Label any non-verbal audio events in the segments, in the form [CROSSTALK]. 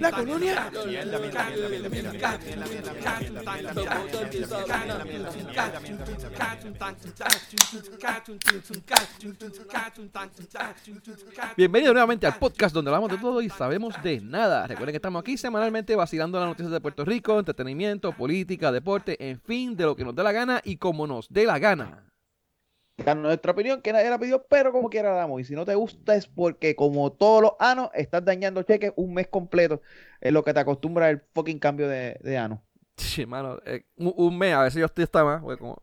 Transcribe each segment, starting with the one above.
La colonia. Bienvenido nuevamente al podcast donde hablamos de todo y sabemos de nada. Recuerden que estamos aquí semanalmente vacilando las noticias de Puerto Rico, entretenimiento, política, deporte, en fin, de lo que nos dé la gana y como nos dé la gana nuestra opinión que nadie la pidió, pero como quiera la damos. Y si no te gusta es porque como todos los anos estás dañando cheques un mes completo. Es lo que te acostumbra el fucking cambio de, de ano. Sí, mano. Eh, un, mes, a veces yo estoy hasta más. Como,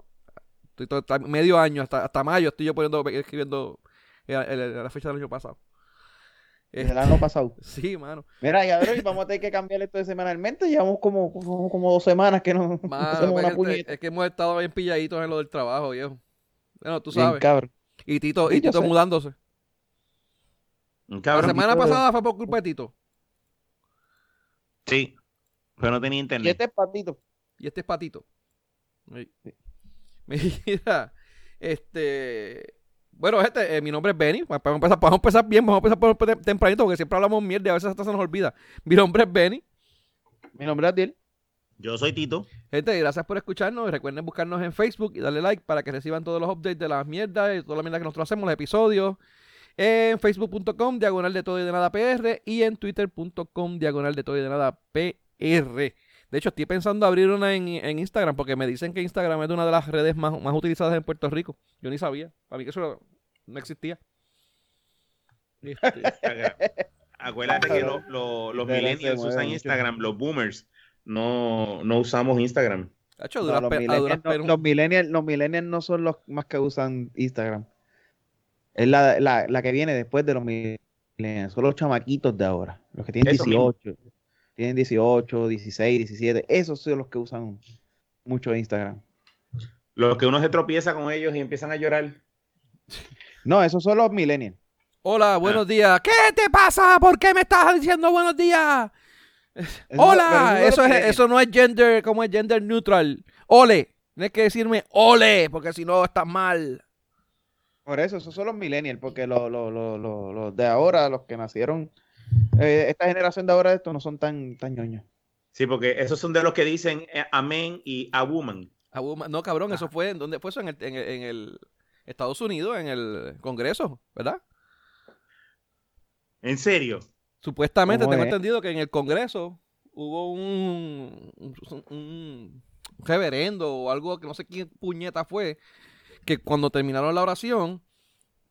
estoy todo, medio año, hasta, hasta mayo estoy yo poniendo, escribiendo la fecha del año pasado. El año pasado. [LAUGHS] Sí, mano. Mira, ya ver, vamos a tener que cambiar esto de semanalmente. Llevamos como, como, dos semanas que no, [LAUGHS] hacemos una puñeta. Es que hemos estado bien pilladitos en lo del trabajo, viejo. Bueno, tú sabes. Y Tito, y Tito mudándose. La semana pasada fue por culpa de Tito. Sí, pero no tenía internet. Y este es Patito. Y este es Patito. [LAUGHS] Mira, este. Bueno, este, eh, mi nombre es Benny. Vamos a, empezar, vamos a empezar bien, vamos a empezar por tempranito porque siempre hablamos mierda y a veces hasta se nos olvida. Mi nombre es Benny. Mi nombre es Adiel. Yo soy Tito. Gente, gracias por escucharnos. Recuerden buscarnos en Facebook y darle like para que reciban todos los updates de las mierdas y toda la mierda que nosotros hacemos, los episodios. En facebook.com, diagonal de todo y de nada PR. Y en twitter.com, diagonal de todo y de nada PR. De hecho, estoy pensando abrir una en, Instagram porque me dicen que Instagram es una de las redes más, utilizadas en Puerto Rico. Yo ni sabía. Para mí que eso no existía. Este, [LAUGHS] Acuérdate que los millennials usan Instagram, los boomers no, no usamos Instagram. los, millennials, no, no son los más que usan Instagram. Es la, la, que viene después de los millennials. Son los chamaquitos de ahora. Los que tienen 18. Tienen 18, 16, 17. Esos son los que usan mucho Instagram. Los que uno se tropieza con ellos y empiezan a llorar. No, esos son los millennials. Hola, buenos ah. días. ¿Qué te pasa? ¿Por qué me estás diciendo buenos días? Hola, eso, es, eso no es gender, como es gender neutral. Ole, tienes que decirme ole, porque si no estás mal. Por eso, esos son los millennials, porque los, los, de ahora, los que nacieron, eh, esta generación de ahora, estos no son tan, tan ñoños. Sí, porque esos son de los que dicen eh, amén y a woman. A woman. No, cabrón, eso fue, ¿en dónde fue eso? En el, en, el, en el Estados Unidos, en el Congreso, ¿verdad? ¿En serio? Supuestamente tengo entendido que en el Congreso hubo un, un, reverendo o algo que no sé quién puñeta fue, que cuando terminaron la oración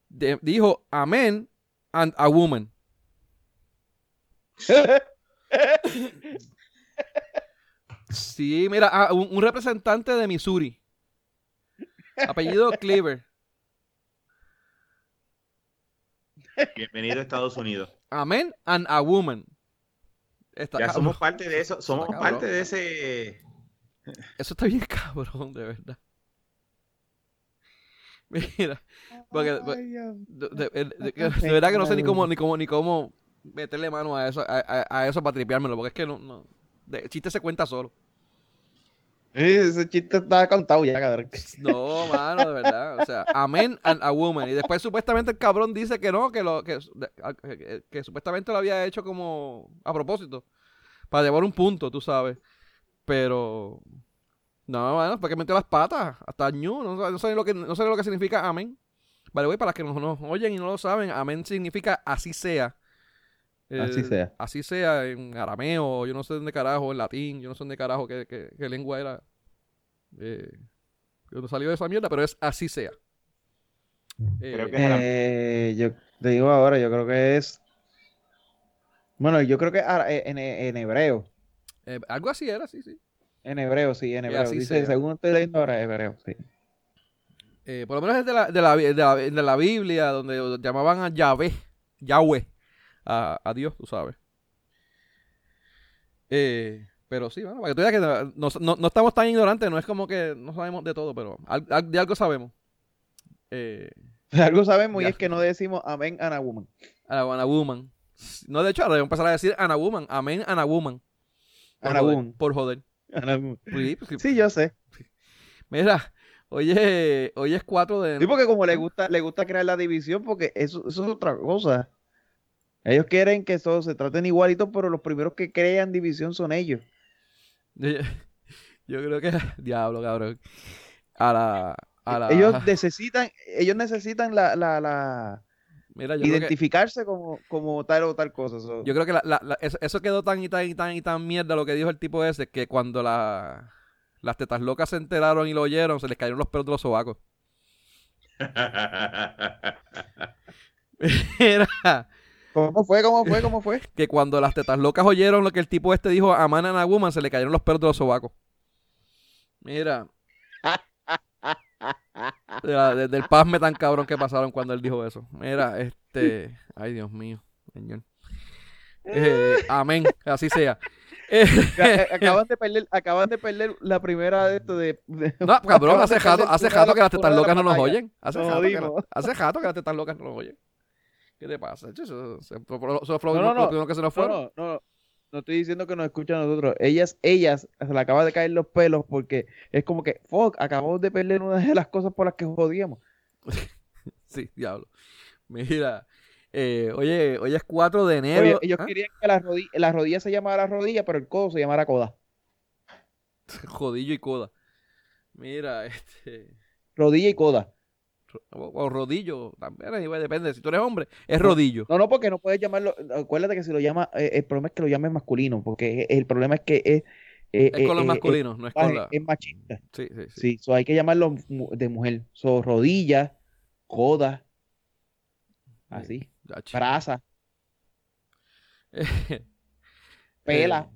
dijo amén and a woman. [LAUGHS] sí, mira, ah, un, representante de Missouri. Apellido Cleaver. Bienvenido a Estados Unidos. Amen and a woman. ya somos parte de eso, [LAUGHS] somos parte de ese. Eso está bien [LAUGHS] cabrón, de verdad. [LAUGHS] Mira, porque de, verdad que no sé ni cómo, ni cómo, ni cómo meterle mano a eso, a, a eso para tripeármelo, porque es que no, no, el chiste se cuenta solo. Ese chiste está contado ya, cabrón. No, mano, de verdad. O sea, amén and a woman. Y después supuestamente el cabrón dice que no, que lo que, que, supuestamente lo había hecho como a propósito. Para llevar un punto, tú sabes. Pero. No, bueno, porque metió las patas. Hasta ñu. No, sé lo que, no sé lo que significa amén. Vale, güey, para las que nos, nos, oyen y no lo saben, amén significa así sea. así sea. Así sea en arameo, yo no sé dónde carajo, en latín, yo no sé dónde carajo qué, qué lengua era eh, no salió de esa mierda, pero es así sea. Eh, eh, yo te digo ahora, yo creo que es. Bueno, yo creo que eh, en, en hebreo. algo así era, sí, sí. En hebreo, sí, en hebreo. Dice, según estoy leyendo ahora, hebreo, sí. por lo menos es de la, de la, de la, Biblia, donde llamaban a Yahvé, Yahweh, a, a Dios, tú sabes. Eh, pero sí, bueno, para que tú digas que no, no, no, estamos tan ignorantes, no es como que no sabemos de todo, pero de algo sabemos. Eh, de algo sabemos y es que no decimos amén Ana Woman. Ana Woman. No, de hecho, ahora voy a empezar a decir Ana Woman. Amén Ana Woman. Por Ana Woman. Por joder. [LAUGHS] Sí, pues sí, yo sé. Mira, oye, hoy es 4 de... Sí, porque como le gusta, le gusta crear la división, porque eso, eso es otra cosa. Ellos quieren que todos se traten igualitos, pero los primeros que crean división son ellos. Yo, creo que, [LAUGHS] diablo, cabrón. A la, a la... Ellos necesitan, ellos necesitan la, la, la identificarse como, como tal o tal cosa. Yo creo que la, eso, quedó tan y tan y tan y tan mierda lo que dijo el tipo ese, que cuando la, las tetas locas se enteraron y lo oyeron, se les cayeron los pelos de los sobacos. [LAUGHS] [LAUGHS] Era, ¿Cómo fue? ¿Cómo fue? ¿Cómo fue? [LAUGHS] que cuando las tetas locas oyeron lo que el tipo este dijo a Man and a Woman, se le cayeron los pelos de los sobacos. Mira. Desde el pasme tan cabrón que pasaron cuando él dijo eso. Mira, este. Ay, Dios mío, señor. Eh, amén, así sea. acaban de perder, acaban de perder la primera de esto de, [LAUGHS] No, cabrón, hace jato, hace jato que las tetas locas no nos oyen. Hace jato que las tetas locas no nos oyen. ¿Qué te pasa? Eso, eso, eso, no, no, no, que se nos fueron. No, no, no estoy diciendo que nos escuchan a nosotros. Ellas, ellas, se le acaba de caer los pelos porque es como que, fuck, acabamos de perder una de las cosas por las que jodíamos. [LAUGHS] sí, diablo. Mira, eh, oye, hoy es 4 de enero. ellos ¿ah? querían que la rodilla, la rodilla se llamara rodilla, pero el codo se llamara coda. [LAUGHS] Jodillo y coda. Mira, este. Rodilla y coda. O, rodillo, también depende. Si tú eres hombre, es rodillo. No, no, porque no puedes llamarlo. Acuérdate que si lo llama, eh, el problema es que lo llames masculino, porque el problema es que es. Eh, es con los masculinos, no es con la. Es machista. Sí, sí, sí. sí hay que llamarlo de mujer. So, rodilla, coda. Así. Brasa. [LAUGHS] Pela.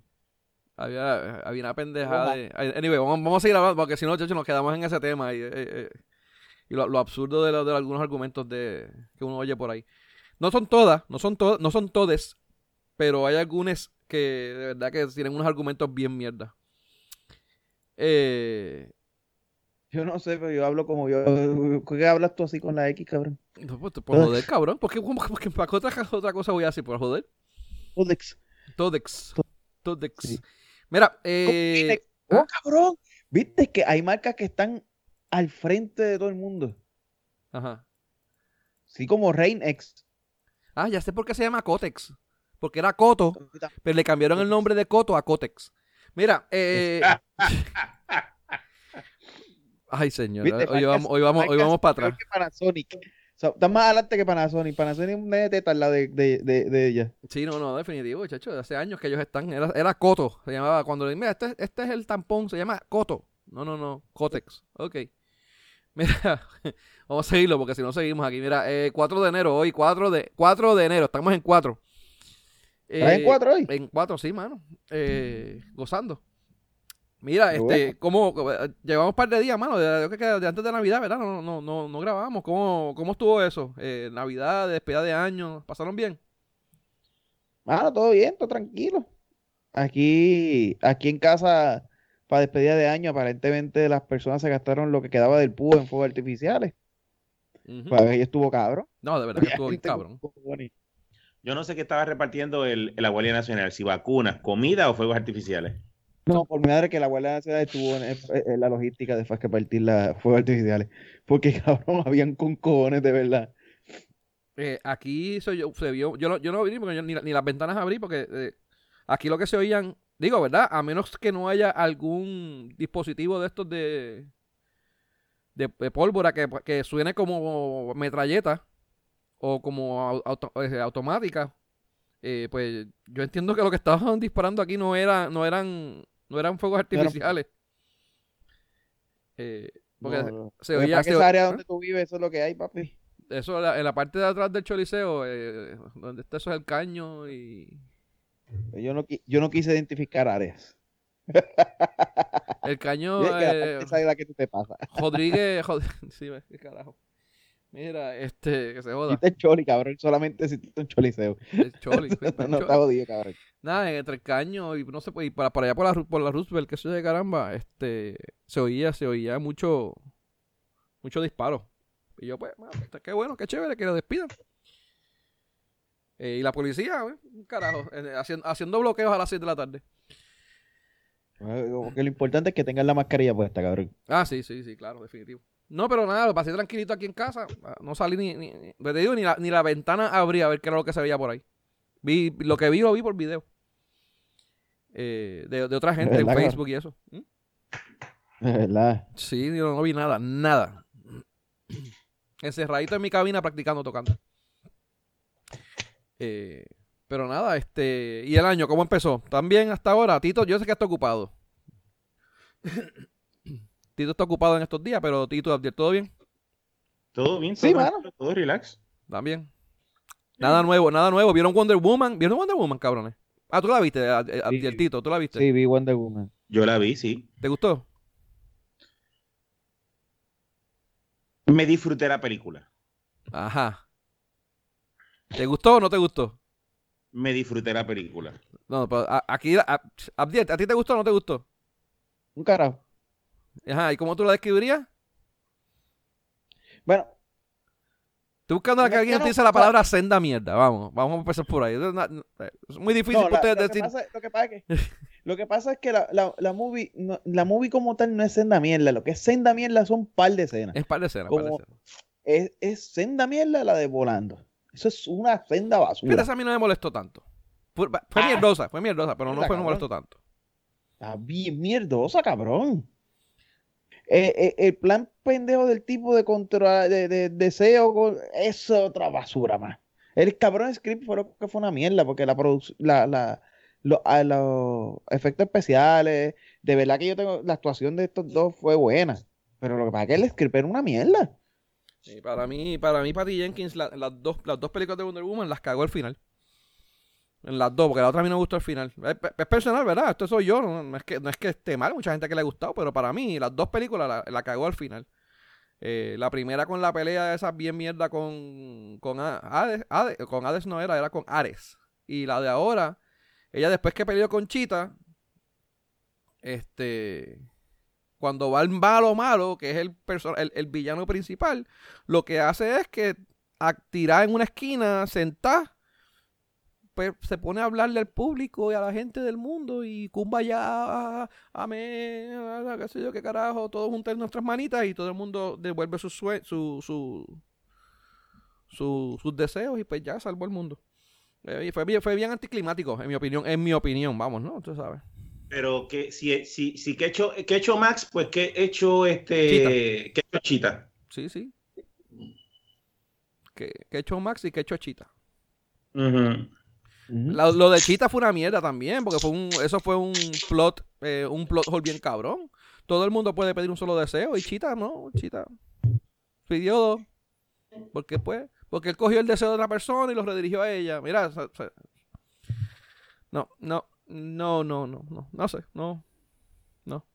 Había, había, una pendejada de... Anyway, vamos, vamos, a seguir hablando porque si no, nos quedamos en ese tema. Y, y lo, absurdo de, de, algunos argumentos de, que uno oye por ahí. No son todas, no son todas, no son todes, pero hay algunas que de verdad que tienen unos argumentos bien mierda. Eh, yo no sé, pero yo hablo como yo. [LAUGHS] ¿Qué hablas tú así con la X, cabrón? No, pues, por [LAUGHS] joder, cabrón. ¿Por qué, [LAUGHS] para otra, otra cosa voy a decir? ¿Por joder? Todex. Todex. Todex. Mira, eh... Oh, ¿ah? cabrón. ¿Viste que hay marcas que están al frente de todo el mundo. Ajá. Sí, como Reinex. Ah, ya sé por qué se llama Cotex. Porque era Coto, pero le cambiaron el nombre de Coto a Cotex. Mira, eh... [LAUGHS] Ay, señor. Hoy vamos, hoy vamos, hoy vamos para atrás. Panasonic. está más adelante que Panasonic. Panasonic es una teta la de, de, de, ella. Sí, no, no, definitivo, chacho. Hace años que ellos están. Era, era Coto. Se llamaba. Cuando le mira, este, este es el tampón. Se llama Coto. No, no, no. Cotex. Ok. [LAUGHS] Mira, vamos a seguirlo porque si no seguimos aquí. Mira, eh, 4 de enero, hoy 4 de, 4 de enero, estamos en 4. ¿Estás en 4 hoy? En 4, sí, mano. Eh, gozando. Mira, este, ¿cómo, llevamos un par de días, mano, de, de, antes de Navidad, ¿verdad? No, no, no, no grabamos. ¿Cómo, ¿Cómo estuvo eso? Eh, Navidad, despedida de año, ¿pasaron bien? Mano, todo bien, todo tranquilo. Aquí, aquí en casa para despedida de año, aparentemente las personas se gastaron lo que quedaba del púa en fuegos artificiales. Pues ahí estuvo cabrón. No, de verdad que estuvo cabrón. Yo no sé qué estaba repartiendo el, la Guardia Nacional, si vacunas, comida o fuegos artificiales. No, por mi madre que la Guardia Nacional estuvo en, la logística de que partir los fuegos artificiales. Porque [LAUGHS] cabrón, habían con cojones de verdad. Eh, aquí se, se vio, yo no, yo no vi porque yo ni, ni, las ventanas abrí porque eh, aquí lo que se oían Digo, ¿verdad? A menos que no haya algún dispositivo de estos de, de, pólvora que, suene como metralleta o como eh, automática. Eh, pues yo entiendo que lo que estaban disparando aquí no era no eran no eran fuegos artificiales eh, porque se oía esa área donde tú vives eso es lo que hay papi eso en la parte de atrás del choliseo donde está eso es el caño y yo no, yo no quise identificar áreas. El caño. [LAUGHS] Eh, esa es la que te pasa. Rodríguez. [LAUGHS] [LAUGHS] sí, qué carajo. Mira, este, que se joda. Este choli, cabrón. Solamente si un choliseo. El choli. no, está jodido, cabrón. Nada, entre el caño y no sé, y para, para allá por la, por la Roosevelt, que se de caramba, este, se oía, se oía mucho, mucho disparo. Y yo, pues, qué bueno, qué chévere que lo despidan. Eh, y la policía, carajo, eh, haciendo, haciendo bloqueos a las 6 de la tarde. Porque lo importante es que tengan la mascarilla puesta, cabrón. Ah, sí, sí, sí, claro, definitivo. No, pero nada, lo pasé tranquilito aquí en casa. Ah, no salí ni, ni, ni, la, ni la ventana abría a ver qué era lo que se veía por ahí. Vi, lo que vi lo vi por video. Eh, de, otra gente en Facebook y eso. ¿Mm? De [LAUGHS] verdad. Sí, yo no vi nada, nada. [CLEARS THROAT] Encerradito en mi cabina practicando tocando. Eh, pero nada, este. ¿Y el año cómo empezó? También hasta ahora, Tito, yo sé que está ocupado. [COUGHS] Tito está ocupado en estos días, pero Tito, ¿todo bien? Todo bien, sí, todo relax. También. Nada nuevo, nada nuevo. ¿Vieron Wonder Woman? ¿Vieron Wonder Woman, cabrones? Ah, tú la viste, el Tito, ¿tú la viste? Sí, vi Wonder Woman. Yo la vi, sí. ¿Te gustó? Me disfruté la película. Ajá. ¿Te gustó o no te gustó? Me disfruté la película. No, pero aquí, a, ¿a ti te gustó o no te gustó? Un carajo. Ajá, ¿y cómo tú la describirías? Bueno. Estoy buscando que alguien utilice la palabra senda mierda. Vamos, vamos a empezar por ahí. Es muy difícil para ustedes decir. lo, que pasa es que, [LAUGHS] lo que pasa es que la, la, la movie, la movie como tal no es senda mierda. Lo que es senda mierda son par de escenas. Es par de escenas, par de escenas. Es, es, senda mierda la de volando. Eso es una senda basura. Pero esa a mí no me molestó tanto. Fue, fue ah. mierdosa, fue mierdosa, pero no fue, no molestó tanto. Está bien mierdosa, cabrón. Eh, eh, el plan pendejo del tipo de control de, deseo, es otra basura más. El cabrón script fue lo que fue una mierda, porque la producción, la, la, ah, los efectos especiales, de verdad que yo tengo, la actuación de estos dos fue buena, pero lo que pasa es que el script era una mierda. Para mí, para mí, Patty Jenkins, las, dos, las dos películas de Wonder Woman las cagó al final. En las dos, porque la otra a mí no me gustó al final. Es, personal, ¿verdad? Esto soy yo. No, es que, no es que esté mal, mucha gente que le ha gustado, pero para mí, las dos películas la, cagó al final. Eh, la primera con la pelea de esa bien mierda con, con Hades, con Hades no era, era con Ares. Y la de ahora, ella después que peleó con Chita, este, cuando va al malo malo, que es el, el, el villano principal, lo que hace es que tirar en una esquina, sentar pues se pone a hablarle al público y a la gente del mundo y cumba ya, amén, qué sé yo, qué carajo, todos juntos en nuestras manitas y todo el mundo devuelve su, su, su, sus deseos y pues ya salvó el mundo. Eh, fue, bien, fue bien anticlimático, en mi opinión, en mi opinión, vamos, ¿no? Tú sabes. Pero que si, si, si que hecho, que hecho Max, pues que hecho este, que hecho Chita. Sí, sí. Que, que hecho Max y que hecho Chita lo de Chita fue una mierda también, porque fue un, eso fue un plot, eh, un plot hole bien cabrón. Todo el mundo puede pedir un solo deseo y Chita no, Chita pidió dos. Porque pues, porque él cogió el deseo de otra persona y lo redirigió a ella. Mira, no, no, no, no, no, no, no sé, no, no.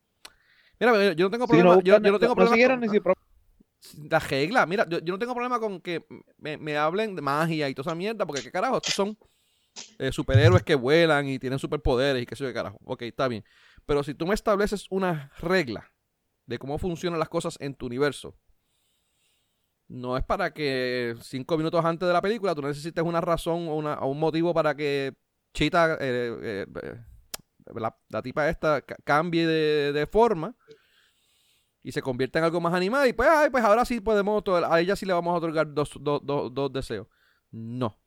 Mira, yo no tengo problema, yo, no tengo problema. la regla, mira, yo, no tengo problema con que me, me hablen de magia y toda esa mierda, porque qué carajo, estos son eh, superhéroes que vuelan y tienen superpoderes y qué sé yo qué carajo. Ok, está bien. Pero si tú me estableces una regla de cómo funcionan las cosas en tu universo, no es para que cinco minutos antes de la película tú necesites una razón o, una, un motivo para que Chita, eh, eh, la, tipa esta, cambie de, forma y se convierta en algo más animado y pues, ay, pues ahora sí podemos, a ella sí le vamos a otorgar dos, dos, dos, dos deseos. No.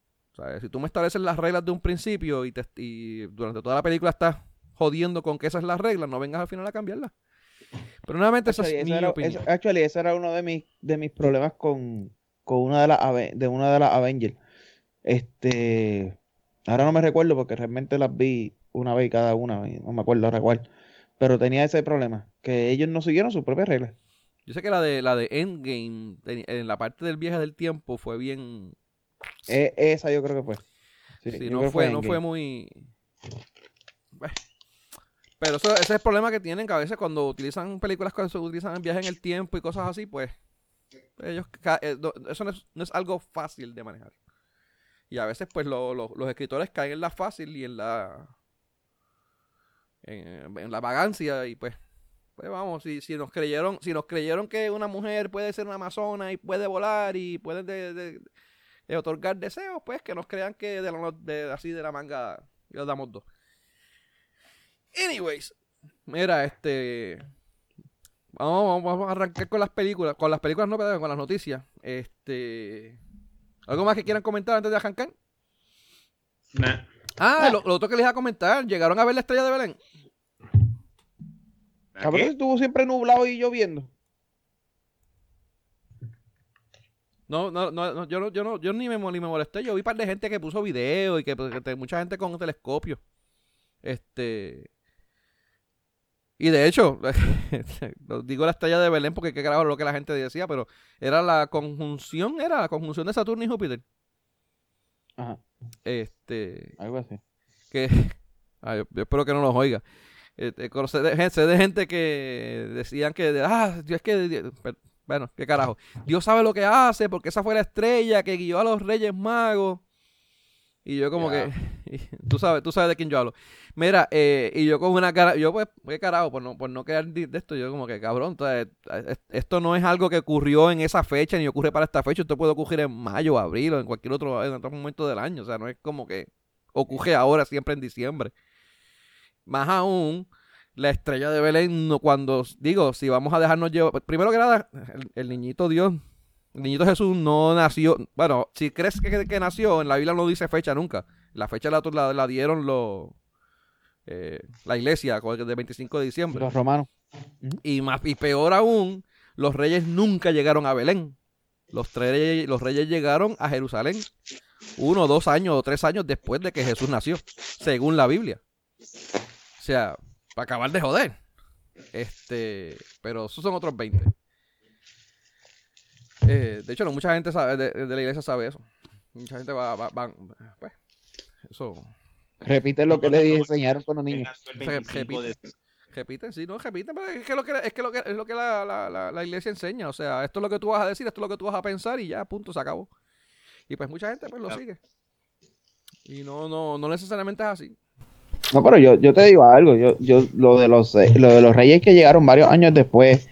Si tú me estableces las reglas de un principio y, y durante toda la película estás jodiendo con que esas son las reglas, no vengas al final a cambiarlas. Pero nuevamente esa es mi opinión. actually, ese era uno de mis, de mis problemas con, una de las de una de las Avengers. Este, ahora no me recuerdo porque realmente las vi una vez cada una, no me acuerdo ahora cuál. Pero tenía ese problema, que ellos no siguieron sus propias reglas. Yo sé que la de la de Endgame, en la parte del viaje del tiempo, fue bien e, esa yo creo que fue. Sí, no, fue, no fue muy... Pero eso, ese es el problema que tienen que a veces cuando utilizan películas que se utilizan en viaje en el tiempo y cosas así, pues ellos eh, eso no es, algo fácil de manejar. Y a veces pues los escritores caen en la fácil y en la en, la vagancia y pues pues vamos, si, si nos creyeron, si nos creyeron que una mujer puede ser una amazona y puede volar y puede de, otorgar deseos, pues que nos crean que de, así de la manga les damos dos. Anyways, mira, este. Vamos, vamos, a arrancar con las películas. Con las películas no, pero con las noticias. Este. ¿Algo más que quieran comentar antes de arrancar? Ah, lo, otro que les iba a comentar, ¿llegaron a ver la estrella de Belén? Cabrón, estuvo siempre nublado y lloviendo. No, no, no, yo no, yo no, yo ni me, ni me molesté. Yo vi un par de gente que puso video y que, que mucha gente con telescopio. Este. Y de hecho, [LAUGHS] digo la estrella de Belén porque qué carajo lo que la gente decía, pero era la conjunción, era la conjunción de Saturno y Júpiter. Ajá. Este. Algo así. Que. [LAUGHS] yo, espero que no nos oiga. Este, sé, de, gente que decían que. Ah, es que. Bueno, qué carajo. Dios sabe lo que hace porque esa fue la estrella que guió a los Reyes Magos. Y yo como que, [LAUGHS] tú sabes, tú sabes de quién yo hablo. Mira, eh, y yo con una cara, yo pues, qué carajo, por no, por no quedar de esto, yo como que cabrón, esto no es algo que ocurrió en esa fecha, ni ocurre para esta fecha, esto puede ocurrir en mayo, abril o en cualquier otro, en otro momento del año, o sea, no es como que ocurre ahora, siempre en diciembre. Más aún, la estrella de Belén, cuando, digo, si vamos a dejarnos llevar, primero que nada, el niñito Dios el niñito Jesús no nació. Bueno, si crees que, que, nació, en la Biblia no dice fecha nunca. La fecha la, la, dieron los. Eh, la iglesia, de 25 de diciembre. Los romanos. Y, más, y peor aún, los reyes nunca llegaron a Belén. Los, tres, los reyes llegaron a Jerusalén uno, dos años o tres años después de que Jesús nació, según la Biblia. O sea, para acabar de joder. Este, pero esos son otros 20. Eh, de hecho, no mucha gente sabe, de, la iglesia sabe eso. Mucha gente va, va, pues, eso. Repite lo que le enseñaron con los niños. Repite, sí, no, repite, pero es que, lo que, es que, lo que es lo que la, la, la, iglesia enseña. O sea, esto es lo que tú vas a decir, esto es lo que tú vas a pensar y ya, punto, se acabó. Y pues mucha gente pues lo sigue. Y no, no, no necesariamente es así. No, pero yo, yo te digo algo, yo, yo, lo de los lo de los reyes que llegaron varios años después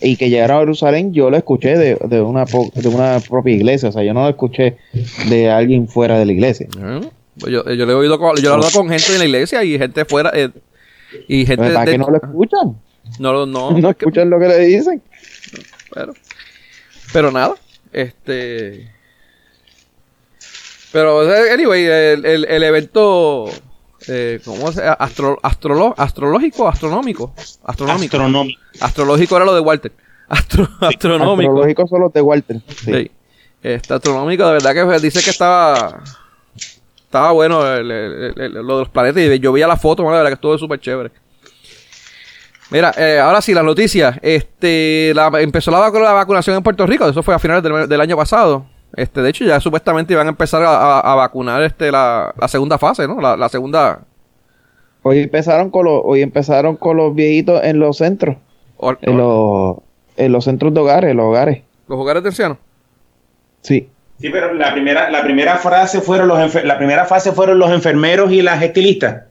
y que llegaron a Jerusalén, yo lo escuché de, de, una, de una propia iglesia, o sea, yo no lo escuché de alguien fuera de la iglesia. Pues yo, yo, le he oído con, yo he hablado con gente en la iglesia y gente fuera eh, y gente ¿Verdad que no lo escuchan? No, no, no [LAUGHS] escuchan lo que le dicen. Pero, pero nada, este pero anyway, el, el, el evento eh, ¿cómo se Astro, astrológico, astronómico, astronómico. Astrológico era lo de Walter. astronómico. Astrológico son los de Walter. Sí. Este, astronómico, de verdad que dice que estaba estaba bueno lo de los planetas y yo veía la foto, de verdad que estuvo súper chévere. Mira, eh, ahora sí, las noticias. Este, empezó la, la, vacunación en Puerto Rico, eso fue a finales del, año pasado. Este, de hecho, ya supuestamente iban a empezar a, vacunar este, la, segunda fase, ¿no? La, segunda. Hoy empezaron con los, hoy empezaron con los viejitos en los centros. en, los, en los centros de hogares, los hogares. ¿Los hogares de ancianos? Sí. Sí, pero la primera, la primera fase fueron los la primera fase fueron los enfermeros y las estilistas.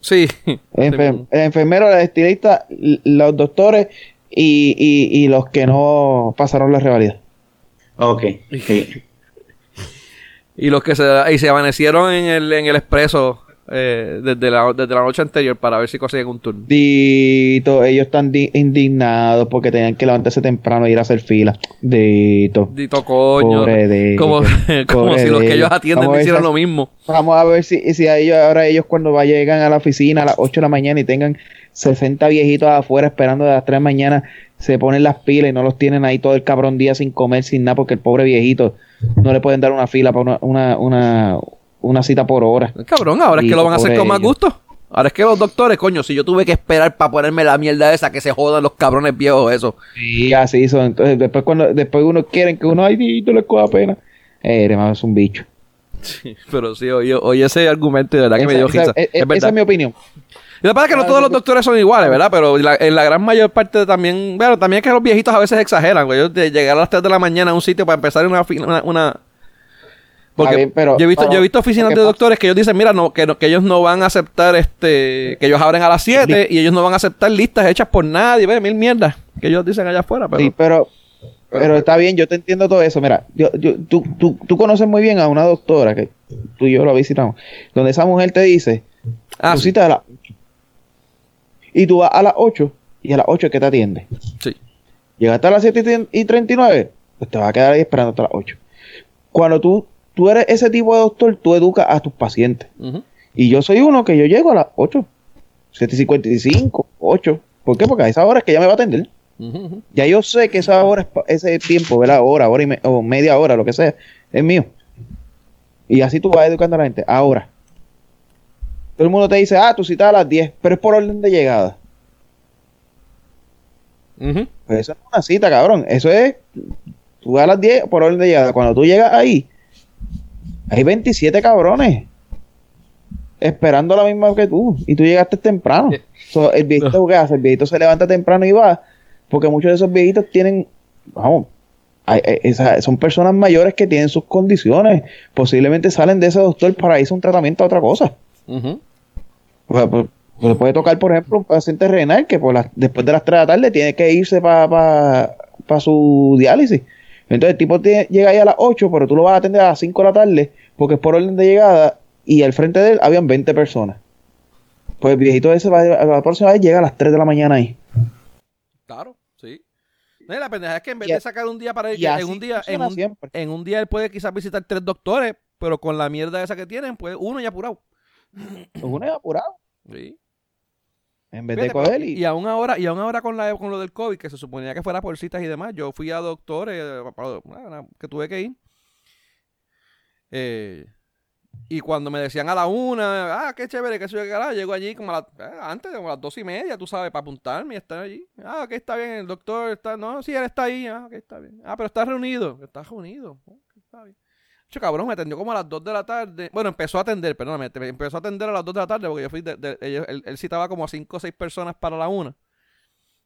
Sí. [LAUGHS] el enfermeros, las estilistas, los doctores y, y, y los que no pasaron la rivalidad. Ok. [LAUGHS] y los que se, y se amanecieron en el, en el expreso eh, desde, la, desde la noche anterior para ver si consiguen un turno. Dito, ellos están indignados porque tenían que levantarse temprano e ir a hacer fila. Dito. Dito, coño. como, [LAUGHS] como si los que ellos atienden hicieran lo mismo. Vamos a ver si, si a ellos, ahora ellos cuando llegan a la oficina a las 8 de la mañana y tengan 60 viejitos afuera esperando de las 3 de la mañana, se ponen las pilas y no los tienen ahí todo el cabrón día sin comer, sin nada, porque el pobre viejito no le pueden dar una fila para una, una, una, cita por hora. Cabrón, ahora es que lo van a hacer con más gusto. Ahora es que los doctores, coño, si yo tuve que esperar para ponerme la mierda esa, que se jodan los cabrones viejos, eso. Sí, así son. Entonces, después cuando después uno quieren que uno, ay, no le coja pena. Eh, es un bicho. Sí, pero sí, oye, ese argumento de verdad que me dio esa, es, esa es mi opinión. Y que pasa es que no todos los doctores son iguales, ¿verdad? Pero en la gran mayor parte también, bueno, también es que los viejitos a veces exageran, güey. Ellos de llegar a las 3 de la mañana a un sitio para empezar una... una, Porque yo, he visto, yo he visto oficinas de doctores que ellos dicen, mira, no, que, que ellos no van a aceptar, este, que ellos abren a las 7 y ellos no van a aceptar listas hechas por nadie, ve, mil mierdas que ellos dicen allá afuera. Pero, sí, pero, pero está bien, yo te entiendo todo eso. Mira, yo, yo, tú, tú, tú conoces muy bien a una doctora que tú y yo lo visitamos, donde esa mujer te dice, ah, tu cita de la y tú vas a las 8 y a las 8 es que te atiende. Sí. Llegaste a las 7 y 39, pues te vas a quedar ahí esperando hasta las 8. Cuando tú, tú eres ese tipo de doctor, tú educas a tus pacientes. Y yo soy uno que yo llego a las 8, 7.55, 8. ¿Por qué? Porque a esa hora es que ya me va a atender. Ya yo sé que esa hora, ese tiempo, ¿verdad? Hora, hora y o media hora, lo que sea, es mío. Y así tú vas educando a la gente. Ahora, todo el mundo te dice, ah, tú citas a las 10, pero es por orden de llegada. Pues eso no es una cita, cabrón. Eso es, tú vas a las 10 por orden de llegada. Cuando tú llegas ahí, hay 27 cabrones esperando la misma que tú. Y tú llegaste temprano. el viejito, ¿qué hace? El viejito se levanta temprano y va. Porque muchos de esos viejitos tienen, vamos, son personas mayores que tienen sus condiciones. Posiblemente salen de ese doctor para irse a un tratamiento a otra cosa. pues, pues, puede tocar, por ejemplo, un paciente renal que por después de las 3 de la tarde tiene que irse para su diálisis. Entonces el tipo llega ahí a las 8, pero tú lo vas a atender a las 5 de la tarde porque es por orden de llegada y al frente de él habían 20 personas. Pues el viejito ese va, a la próxima vez llega a las 3 de la mañana ahí. Claro, sí. la pendeja es que en vez de sacar un día para ir, en un día, en un, en un, día él puede quizás visitar tres doctores, pero con la mierda esa que tienen, pues uno ya apurado. Uno ya apurado. Sí. En vez de coger y... y aún ahora, y aún ahora con la con lo del COVID, que se suponía que fuera por citas y demás, yo fui a doctores que tuve que ir. Eh, y cuando me decían a la una, ah, qué chévere, que soy de llego allí como a la, eh, antes, como a las dos y media, tú sabes, para apuntarme y estar allí. Ah, que está bien, el doctor está, no, sí, él está ahí, ah, que está bien. Ah, pero está reunido, está reunido, oh, está bien. Che, cabrón, me atendió como a las 2 de la tarde. Bueno, empezó a atender, perdóname, empezó a atender a las 2 de la tarde porque yo fui, de, él, citaba como a 5 o 6 personas para la 1.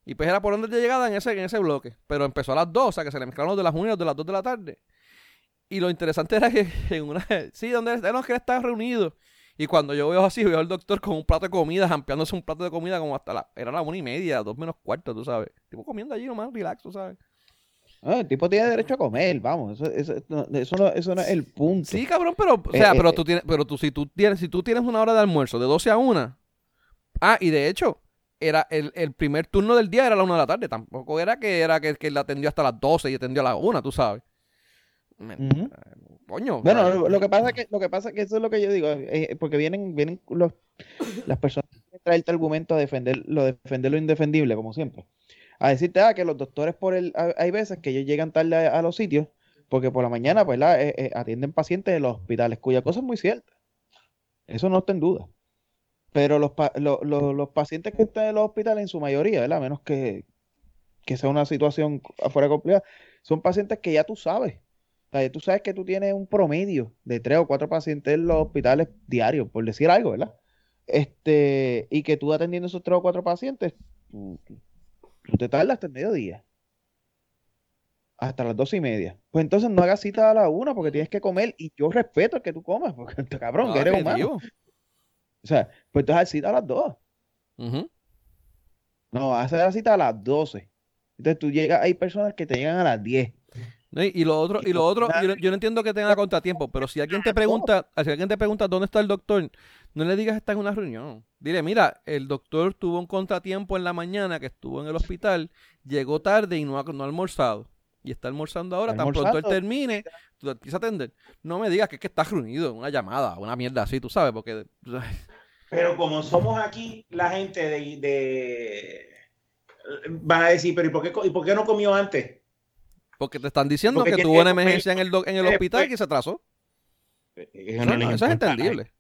Y pues era por donde de llegada en ese, en ese bloque. Pero empezó a las 2, o sea que se le mezclaron los de las 1 y los de las 2 de la tarde. Y lo interesante era que [LAUGHS] en una. Sí, donde él no que estar reunido. Y cuando yo veo así, veo al doctor con un plato de comida, jampeándose un plato de comida como hasta la. Era la una y media, dos menos cuarto, tú sabes. Tipo comiendo allí nomás, relax, tú sabes. Ah, el tipo tiene derecho a comer, vamos, eso, eso, no, eso, no, es el punto. Sí, cabrón, pero, o sea, eh, pero eh, tú tienes, pero tú, si tú tienes, si tú tienes una hora de almuerzo de 12 a 1, ah, y de hecho, era el, el primer turno del día era a la 1 de la tarde, tampoco era que era que, que la atendió hasta las 12 y atendió a la 1, tú sabes. Eh, coño. Bueno, lo, que pasa es que, lo que pasa es que eso es lo que yo digo, porque vienen, vienen los, las personas que traen este argumento a defender lo, defender lo indefendible, como siempre a decirte ah, que los doctores por el hay veces que ellos llegan tarde a, los sitios porque por la mañana pues eh, eh, atienden pacientes de los hospitales cuya cosa es muy cierta eso no está en duda pero los, los pacientes que están en los hospitales en su mayoría ¿verdad? menos que, que sea una situación afuera complicada son pacientes que ya tú sabes o sea, tú sabes que tú tienes un promedio de tres o cuatro pacientes en los hospitales diarios, por decir algo, ¿verdad? Este, y que tú atendiendo esos tres o cuatro pacientes, tú te tardas hasta el mediodía. Hasta las dos y media. Pues entonces no hagas cita a la una porque tienes que comer y yo respeto el que tú comas, porque [LAUGHS] cabrón, que eres humano. O sea, pues entonces cita a las dos. No, hacer la cita a las doce. Entonces tú llegas, hay personas que te llegan a las diez. Y lo otro, y lo otro, yo, no entiendo que tenga contratiempo, pero si alguien te pregunta, si alguien te pregunta dónde está el doctor, no le digas está en una reunión. Dile, mira, el doctor tuvo un contratiempo en la mañana que estuvo en el hospital, llegó tarde y no ha, no almorzado. Y está almorzando ahora, tan pronto él termine, tú empiezas a atender. No me digas que es que estás reunido una llamada, una mierda así, tú sabes, porque... [LAUGHS] Pero como somos aquí la gente de... Van a decir, pero ¿y por, qué, ¿y por qué no comió antes? Porque te están diciendo que tuvo una emergencia en el, en el hospital y que se atrasó. Eso, eso es entendible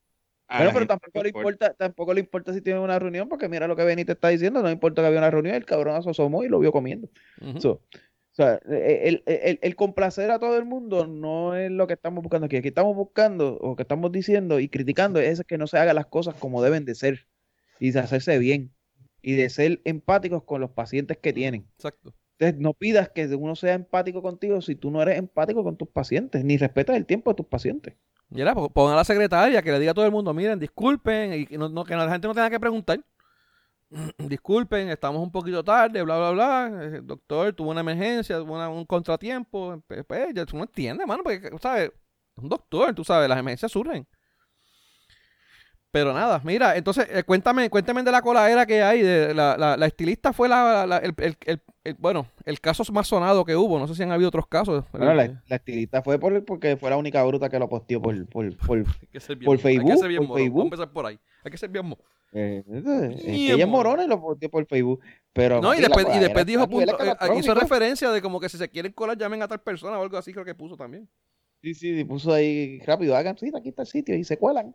pero tampoco le, importa, tampoco le importa si tiene una reunión, porque mira lo que Benítez está diciendo, no importa que había una reunión, el cabrón asomó y lo vio comiendo. o sea, el, el, el, complacer a todo el mundo no es lo que estamos buscando aquí. Aquí estamos buscando, o que estamos diciendo y criticando, es que no se hagan las cosas como deben de ser y de hacerse bien y de ser empáticos con los pacientes que tienen. Exacto. Entonces, no pidas que uno sea empático contigo si tú no eres empático con tus pacientes, ni respetas el tiempo de tus pacientes. Y era, pongan a la secretaria que le diga a todo el mundo, miren, disculpen, y no, que la gente no tenga que preguntar. [CLEARS THROAT] disculpen, estamos un poquito tarde, bla, bla, bla. El doctor tuvo una emergencia, tuvo un contratiempo. Pues, pues, ya tú no entiendes, mano, porque, ¿sabes? Un doctor, tú sabes, las emergencias surgen. Pero nada, mira, entonces eh, cuéntame, cuéntame de la coladera que hay. De, la, la, estilista fue la, el, el, el, bueno, el caso más sonado que hubo. No sé si han habido otros casos. Bueno, la, estilista fue por, porque fue la única bruta que lo posteó por, por, por, por [LAUGHS] Facebook. Hay que ser bien por Facebook. Vamos a empezar por ahí. Hay que ser bien eh, es que ella es morona y lo posteó por Facebook. Pero no, y después, y después dijo, punto, eh, hizo referencia de como que si se quieren colar, llamen a tal persona o algo así, creo que puso también. Sí, sí, puso ahí rápido, hagan cita, aquí está el sitio y se cuelan.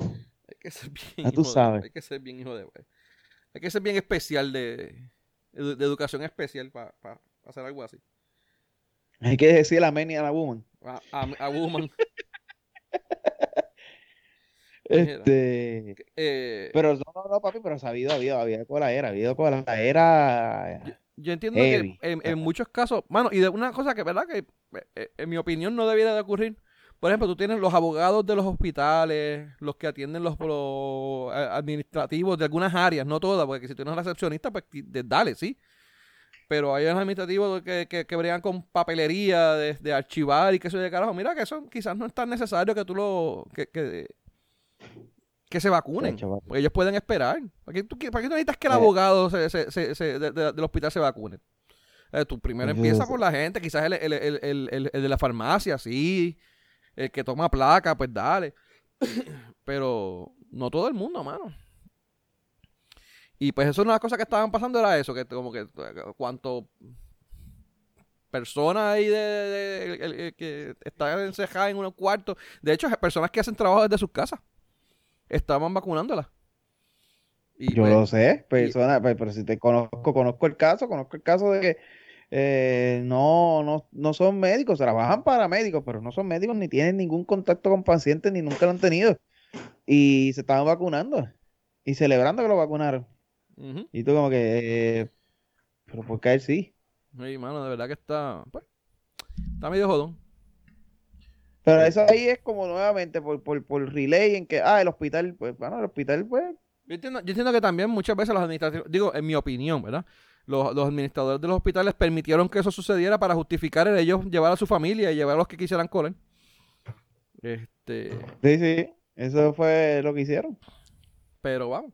Hay que ser bien. tú sabes. hay que ser bien hijo de. Hay que ser bien especial de, de, educación especial para hacer algo así. Hay que decir la menia a la woman. A, a, woman. [LAUGHS] este. Eh, pero no, no, no, papi, pero sabido, había, había coladera, había coladera. Yo, yo entiendo que en, en, muchos casos, mano, y de una cosa que, ¿verdad? Que eh, en mi opinión no debiera de ocurrir por ejemplo, tú tienes los abogados de los hospitales, los que atienden los, eh, administrativos de algunas áreas, no todas, porque si tú eres recepcionista, pues dale, sí. Pero hay unos administrativos que, que, que con papelería de, archivar y que eso de carajo. Mira que eso quizás no es tan necesario que tú lo. que, que, se vacunen. Porque ellos pueden esperar. ¿Para qué tú, necesitas que el eh. abogado se, se, se, del hospital se vacune? Eh, tú primero empieza por la gente, quizás el, el, el, el, de la farmacia, sí el que toma placa, pues dale. Pero no todo el mundo, mano. Y pues eso es una cosa que estaban pasando, era eso, que como que cuánto personas ahí de, que están encejadas en unos cuartos. De hecho, personas que hacen trabajo desde sus casas. Estaban vacunándolas. Yo pues, lo sé, personas, pues, pero si te conozco, conozco el caso, conozco el caso de que eh, no, no, no son médicos, trabajan para médicos, pero no son médicos ni tienen ningún contacto con pacientes ni nunca lo han tenido. Y se estaban vacunando y celebrando que lo vacunaron. Y tú como que, eh, pero por él sí. Sí, mano, de verdad que está, pues, está medio jodón. Pero eso ahí es como nuevamente por, por, por relay en que, ah, el hospital, pues, bueno, el hospital, pues... Yo entiendo, yo entiendo que también muchas veces los administrativos, digo, en mi opinión, ¿verdad? Los, administradores de los hospitales permitieron que eso sucediera para justificar el ellos llevar a su familia y llevar a los que quisieran colar. Este... Sí, sí, eso fue lo que hicieron. Pero vamos.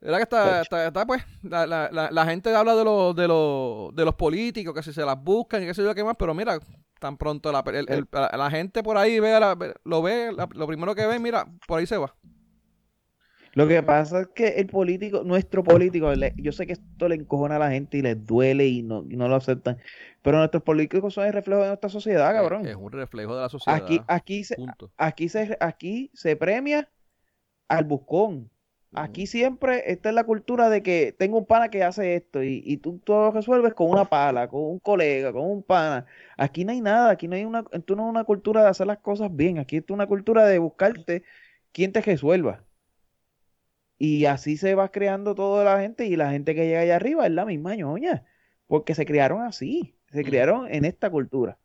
¿Verdad que está, está, pues, la, la, la, gente habla de, los de, los de los políticos, que si se las buscan y qué sé yo qué más, pero mira, tan pronto la, la gente por ahí ve lo ve, lo primero que ve, mira, por ahí se va. Lo que pasa es que el político, nuestro político, yo sé que esto le encojona a la gente y les duele y no, no lo aceptan, pero nuestros políticos son el reflejo de nuestra sociedad, cabrón. Es, un reflejo de la sociedad. Aquí, aquí, se, aquí, se, aquí se premia al buscón. Aquí siempre está en la cultura de que tengo un pana que hace esto y, y tú todo lo resuelves con una pala, con un colega, con un pana. Aquí no hay nada, aquí no hay una, tú no es una cultura de hacer las cosas bien, aquí es una cultura de buscarte quien te resuelva. Y así se va creando toda la gente y la gente que llega allá arriba es la misma ñoña, porque se criaron así, se criaron en esta cultura.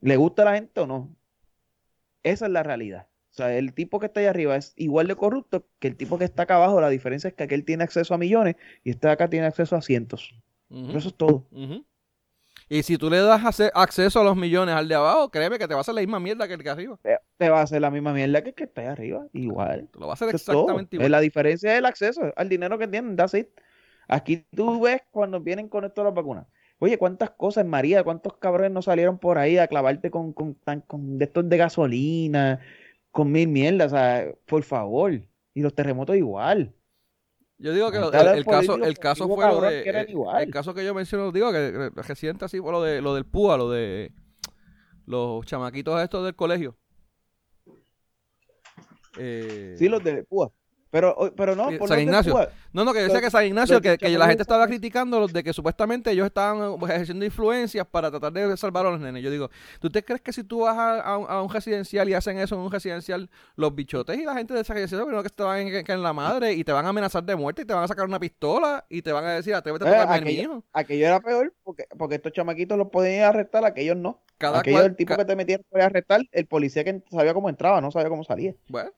¿Le gusta a la gente o no? Esa es la realidad. O sea, el tipo que está allá arriba es igual de corrupto que el tipo que está acá abajo. La diferencia es que aquel tiene acceso a millones y este de acá tiene acceso a cientos. eso es todo. Y si tú le das acceso a los millones al de abajo, créeme que te va a hacer la misma mierda que el que arriba. Te va a hacer la misma mierda que el que está ahí arriba, igual. Te lo va a hacer exactamente igual. La diferencia es el acceso al dinero que tienen, that's it. Aquí tú ves cuando vienen con esto las vacunas. Oye, cuántas cosas, María, cuántos cabrones no salieron por ahí a clavarte con, con, con de estos de gasolina, con mil mierdas, o sea, por favor. Y los terremotos igual. Yo digo que el, caso, el caso fue lo de. el, caso que yo menciono, digo que reciente así fue lo de lo del PUA, lo de los chamaquitos estos del colegio. Eh, sí, los de PUA. Pero, pero no, por San Ignacio. No, no, que decía que San Ignacio, que, la gente estaba criticando de que supuestamente ellos estaban pues, ejerciendo influencias para tratar de salvar a los nenes. Yo digo, ¿tú te crees que si tú vas a, un residencial y hacen eso en un residencial, los bichotes y la gente de ese residencial, que estaban en, en, la madre y te van a amenazar de muerte y te van a sacar una pistola y te van a decir, atrévete a aquello, mi hijo? Aquello era peor porque, porque estos chamaquitos los podían arrestar, aquellos no. Cada aquello el tipo que te metieron a arrestar, el policía que sabía cómo entraba, no sabía cómo salía. Bueno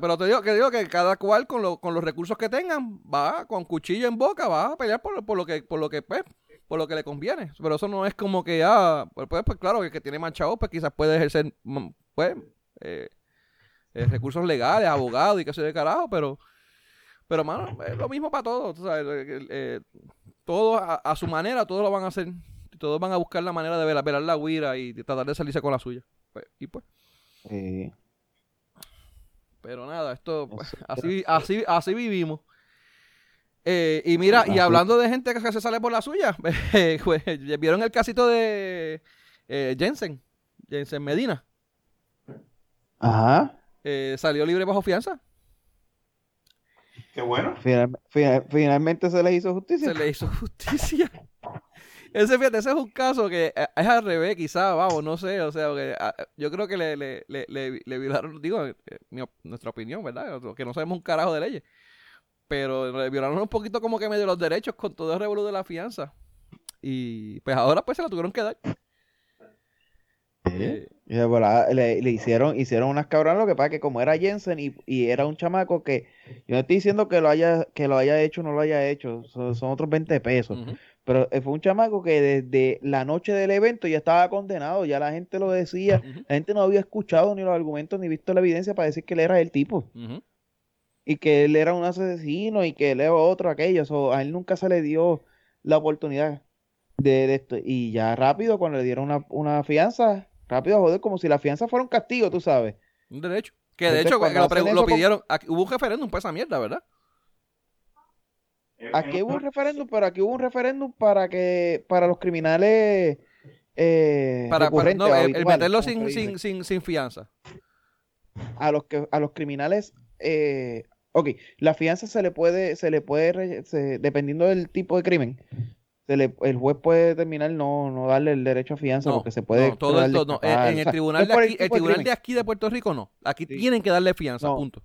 pero te digo que digo que cada cual con, lo, con los recursos que tengan va con cuchillo en boca va a pelear por, por lo que por lo que pues, por lo que le conviene. Pero eso no es como que ah, pues, pues, pues claro, el que tiene manchado pues quizás puede ejercer mm, pues eh, eh, recursos legales, abogados y qué sé de carajo, pero, pero, mano, es lo mismo para todos. Eh, todos a, su manera, todos lo van a hacer. Todos van a buscar la manera de velar, la guira y tratar de salirse con la suya. Pues, y pues. Pero nada, esto, [LAUGHS] así, así, así vivimos. Eh, y mira, y hablando de gente que se sale por la suya, [LAUGHS] pues, ¿vieron el casito de eh, Jensen? Jensen Medina. Ajá. Eh, salió libre bajo fianza. Qué bueno. finalmente se le hizo justicia. Se le hizo justicia. [LAUGHS] ese, fíjate, ese es un caso que eh, es al revés, quizás, vamos, no sé, o sea, ah, yo creo que le, le, le, le, violaron, digo, nuestra opinión, ¿verdad? Que no sabemos un carajo de leyes pero le violaron un poquito como que medio los derechos con todo el revolú de la fianza. Y pues ahora pues se la tuvieron que dar. Eh, le, le, hicieron hicieron unas cabronas lo que pasa que como era Jensen y, y, era un chamaco que yo no estoy diciendo que lo haya que lo haya hecho o no lo haya hecho son, otros 20 pesos pero eh, fue un chamaco que desde la noche del evento ya estaba condenado ya la gente lo decía la gente no había escuchado ni los argumentos ni visto la evidencia para decir que él era el tipo y que él era un asesino y que él era otro, aquello. O a él nunca se le dio la oportunidad de, esto. Y ya rápido, cuando le dieron una, una, fianza, rápido, joder, como si la fianza fuera un castigo, tú sabes. Un derecho. Que de hecho, lo, pidieron, hubo un referéndum para esa mierda, ¿verdad? Aquí hubo un referéndum, pero aquí hubo un referéndum para que, para los criminales eh, para, no, el, meterlo sin, sin, sin, sin, fianza. A los que, a los criminales eh, Ok, la fianza se le puede, se le puede, dependiendo del tipo de crimen, se le, el juez puede determinar no, no darle el derecho a fianza porque se puede. No, todo esto no. En, el tribunal, de aquí, el, tribunal de, aquí de Puerto Rico no. Aquí tienen que darle fianza, punto.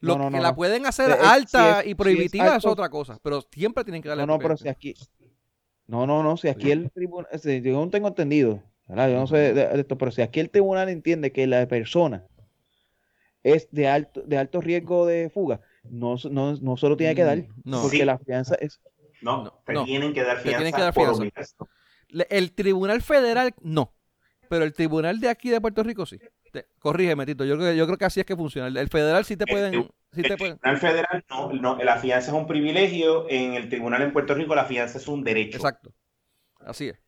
Lo que la pueden hacer alta y prohibitiva es, otra cosa, pero siempre tienen que darle No, no, pero si aquí. No, no, no, si aquí el tribunal. Yo no tengo entendido, yo no sé de esto, pero si aquí el tribunal entiende que la persona es de alto, de alto riesgo de fuga, no, no, no solo tiene que dar, mm, porque la fianza es... No, te tienen que dar fianza. el Tribunal Federal no, pero el Tribunal de aquí de Puerto Rico sí. Corrígeme, Tito, yo creo, yo creo que así es que funciona. El, federal sí te pueden... El, Tribunal Federal no, no, la fianza es un privilegio, en el Tribunal en Puerto Rico la fianza es un derecho. Exacto, así es.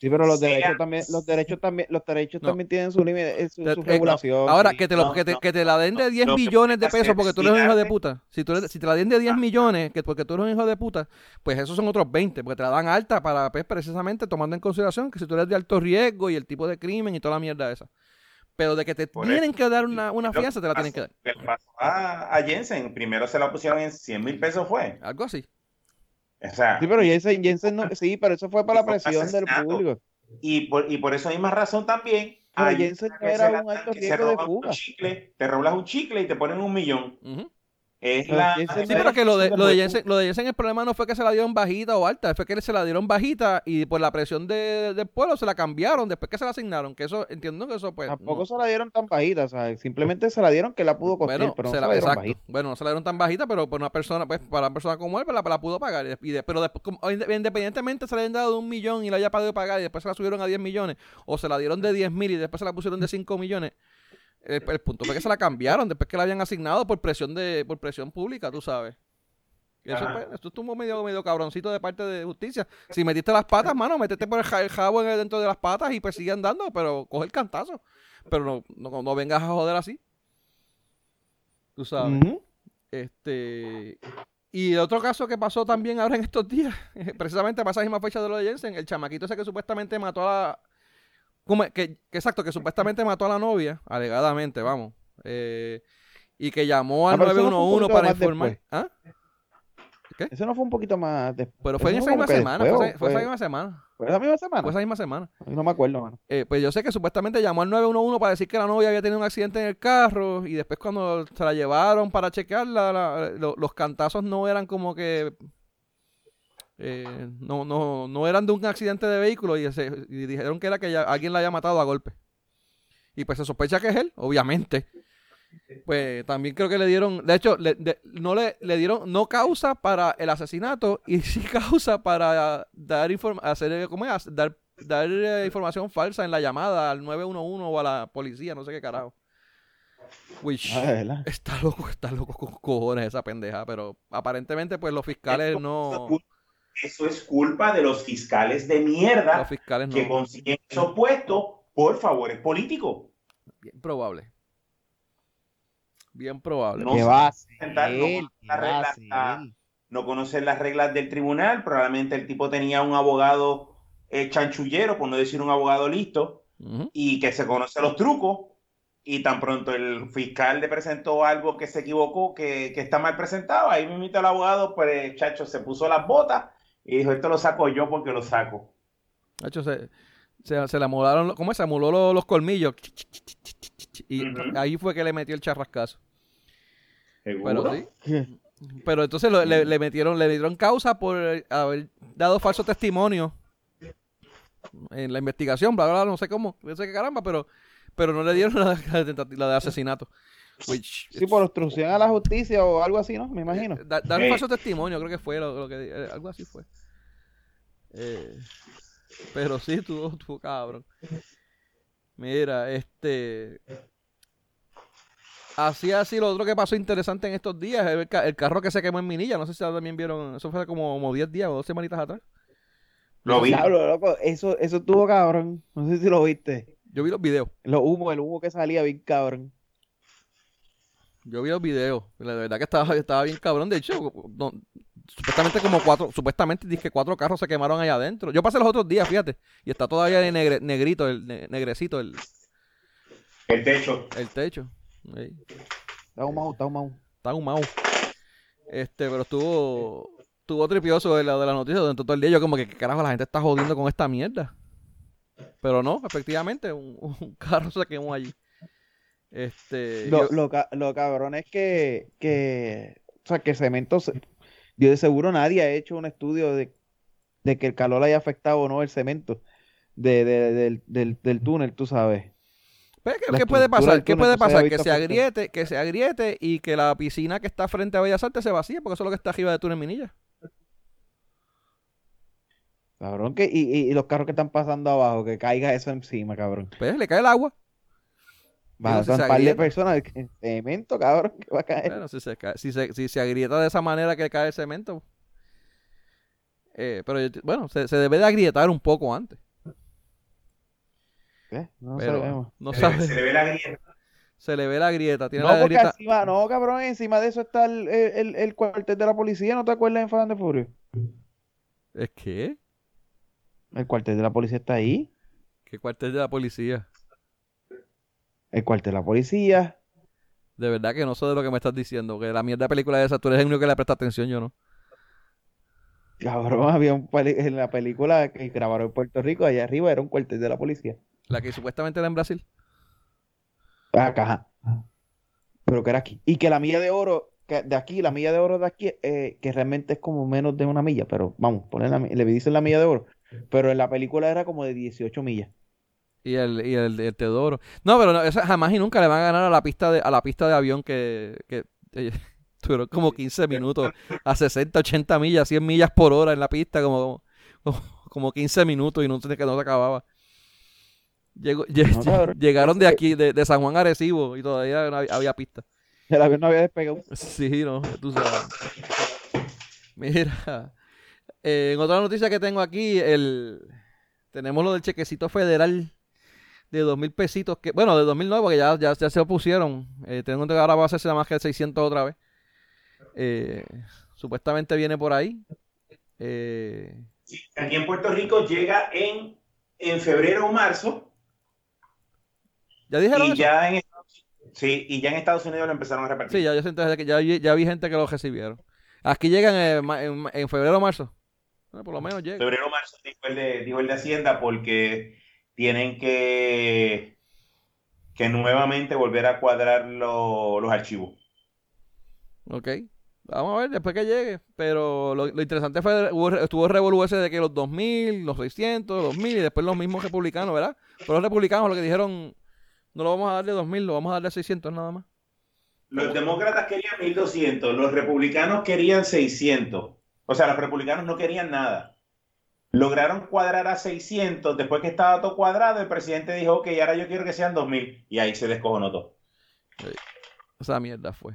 Sí, pero los derechos también, los derechos también, los derechos también tienen su límite, eh, su, eh, regulación. Ahora, que te, lo, que, te, que te la den de 10 millones de pesos porque tú eres un hijo de puta. Si, tú, si te la den de 10 millones que porque tú eres un hijo de puta, pues esos son otros 20, porque te la dan alta para, pues, precisamente tomando en consideración que si tú eres de alto riesgo y el tipo de crimen y toda la mierda esa. Pero de que te tienen que dar una, una fianza, te la tienen que dar. ¿Qué pasó a, a Jensen? Primero se la pusieron en 100 mil pesos, ¿fue? Algo así. sí, pero Jensen, Jensen no, sí, pero eso fue para la presión del público. Y por, y por esa misma razón también. Pero se era un alto riesgo de fuga. chicle, te robas un chicle y te ponen un millón. Es la, sí, pero que lo de, lo, de Jensen, lo de Jensen, el problema no fue que se la dieron bajita o alta, fue que se la dieron bajita y por la presión de, del pueblo se la cambiaron después que se la asignaron. Que eso, entiendo que eso pues. Tampoco se la dieron tan bajita, o sea, simplemente se la dieron que la pudo costear, bueno, pero no se, la, dieron bajita. Bueno, no se la dieron tan bajita, pero por una persona, pues, para una persona como él, pues, la, la pudo pagar. Y pero después, independientemente se le hayan dado de un millón y la haya podido pagar y después se la subieron a 10 millones, o se la dieron de 10 mil y después se la pusieron de 5 millones el, punto fue que se la cambiaron después que la habían asignado por presión de por presión pública, tú sabes. Eso, pues, esto estuvo medio, medio cabroncito de parte de justicia. Si metiste las patas, mano, metete por el, jabo dentro de las patas y pues sigue andando, pero coge el cantazo. Pero no, no, vengas a joder así. Tú sabes. Este. Y otro caso que pasó también ahora en estos días, [LAUGHS] precisamente para esa misma fecha de lo de Jensen, el chamaquito ese que supuestamente mató a la, que, exacto, que supuestamente mató a la novia, alegadamente, vamos. Eh, y que llamó al 911 ah, para informar. ¿Ah? ¿Qué? Eso no fue un poquito más después. Pero fue en esa misma semana. fue, esa misma semana. ¿Fue esa misma semana? Fue esa misma semana. No me acuerdo, mano. Eh, pues yo sé que supuestamente llamó al 911 para decir que la novia había tenido un accidente en el carro y después cuando se la llevaron para chequearla, los cantazos no eran como que eh, no, no, no eran de un accidente de vehículo y, dijeron que era que alguien la haya matado a golpe. Y pues se sospecha que es él, obviamente. Pues también creo que le dieron, de hecho, no le, le, dieron no causa para el asesinato y [LAUGHS] sí causa para dar hacer ¿cómo es? dar dar eh, información falsa en la llamada al 911 o a la policía, no sé qué carajo. Which ah, está loco, está loco con cojones esa pendeja, pero aparentemente pues los fiscales no... Eso es culpa de los fiscales de mierda los fiscales que consiguen esos puestos por favores políticos. Bien probable. Bien probable. No, va no, conocen las reglas del tribunal. Probablemente el tipo tenía un abogado eh, chanchullero, por no decir un abogado listo, y que se conoce los trucos y tan pronto el fiscal le presentó algo que se equivocó, que, está mal presentado, ahí me invita el abogado, pues chacho se puso las botas y dijo, esto lo saco yo porque lo saco. Chacho, se, se, le amolaron, ¿cómo se amoló los, colmillos? Y ahí fue que le metió el charrascazo. Pero sí. Pero entonces le, metieron, le dieron causa por haber dado falso testimonio en la investigación, bla, bla, no sé cómo, no sé qué caramba, pero pero no le dieron [LAUGHS] la, la de asesinato. Sí, por obstrucción a la justicia o algo así, ¿no? Me imagino. Eh, dar un falso testimonio, creo que fue lo, que eh, algo así fue. Eh, pero sí, tú, tú, cabrón. Mira, este. Así, así, lo otro que pasó interesante en estos días, el, el carro que se quemó en Minilla, no sé si también vieron, eso fue como, como 10 días o dos semanitas atrás. Lo vi. loco, eso, eso estuvo cabrón, no sé si lo viste. Yo vi los videos. Los humos, el humo que salía bien cabrón. Yo vi los videos. La verdad que estaba, estaba bien cabrón. De hecho, supuestamente como cuatro, supuestamente dije cuatro carros se quemaron allá adentro. Yo pasé los otros días, fíjate. Y está todavía en negrito, el negrecito, el. El techo. El techo. Está humado, está humado. Está humado. Este, pero estuvo. Estuvo tripioso de la, de la noticia durante todo el día. Yo como que, ¿qué carajo la gente está jodiendo con esta mierda? Pero no, efectivamente, un, carro se quemó allí. Este, lo, lo, cabrón es que, que, o sea, que cemento, yo de seguro nadie ha hecho un estudio de, que el calor haya afectado o no el cemento de, del, del, túnel, tú sabes. Pues, ¿qué, puede pasar? ¿Qué puede pasar? Que se agriete, que se agriete y que la piscina que está frente a Bellas Artes se vacíe, porque eso es lo que está arriba de túnel Minilla. Cabrón, que, y, y, los carros que están pasando abajo, que caiga eso encima, cabrón. Pues le cae el agua. Va ser un par de personas [LAUGHS] en cemento, cabrón, que va a caer. Bueno, si se, si, se, si se agrieta de esa manera que cae el cemento. Eh, pero bueno, se, se, debe de agrietar un poco antes. ¿Qué? No sabemos. No se, se le ve la grieta. Se le ve la grieta. Tiene no, la grieta... Encima, no, cabrón, encima de eso está el, el, el, cuartel de la policía, ¿no te acuerdas en Fan de Furio? ¿Es qué? El cuartel de la policía está ahí. ¿Qué cuartel de la policía? El cuartel de la policía. De verdad que no sé de lo que me estás diciendo. Que la mierda de película de esa, tú eres el único que le presta atención, yo no. Cabrón, había un en la película que grabaron en Puerto Rico, allá arriba era un cuartel de la policía. La que supuestamente era en Brasil. Acá. Pero que era aquí. Y que la milla de oro, que de aquí, la milla de oro de aquí, eh, que realmente es como menos de una milla, pero vamos, poner le dicen la milla de oro. Pero en la película era como de 18 millas. Y el, y el, el Teodoro. No, pero no, jamás y nunca le van a ganar a la pista de, a la pista de avión que, que eh, [LAUGHS] duró como 15 minutos a 60, 80 millas, 100 millas por hora en la pista, como, como, 15 minutos y no, que no se acababa. [LAUGHS] llegaron de aquí, de, de, San Juan Arecibo, y todavía había, pista. El avión no había despegado. Sí, no, tú sabes. Mira, eh, en otra noticia que tengo aquí, el tenemos lo del chequecito federal de dos mil pesitos, que bueno, de 2009, porque ya, ya, ya se opusieron. Eh, tengo que ahora va a hacerse más que 600 otra vez. Eh, supuestamente viene por ahí. Eh, aquí en Puerto Rico llega en, en febrero o marzo. ¿Ya dijeron y Ya en, sí, y ya en Estados Unidos lo empezaron a repartir. Sí, ya, ya, ya vi gente que lo recibieron. Aquí llegan en, en febrero o marzo por lo menos llega. Febrero marzo dijo el, de, dijo el de Hacienda porque tienen que, que nuevamente volver a cuadrar los archivos. Ok. Vamos a ver después que llegue. Pero lo, interesante fue, estuvo el ese de que los 2000, los 600, los 2000 y después los mismos republicanos, ¿verdad? Pero los republicanos lo que dijeron, no lo vamos a dar de 2000, lo vamos a dar de 600 nada más. Los demócratas querían 1200, los republicanos querían 600. O sea, los republicanos no querían nada. Lograron cuadrar a 600. Después que estaba todo cuadrado, el presidente dijo, ok, ahora yo quiero que sean 2000. Y ahí se descojonó todo. Esa mierda fue.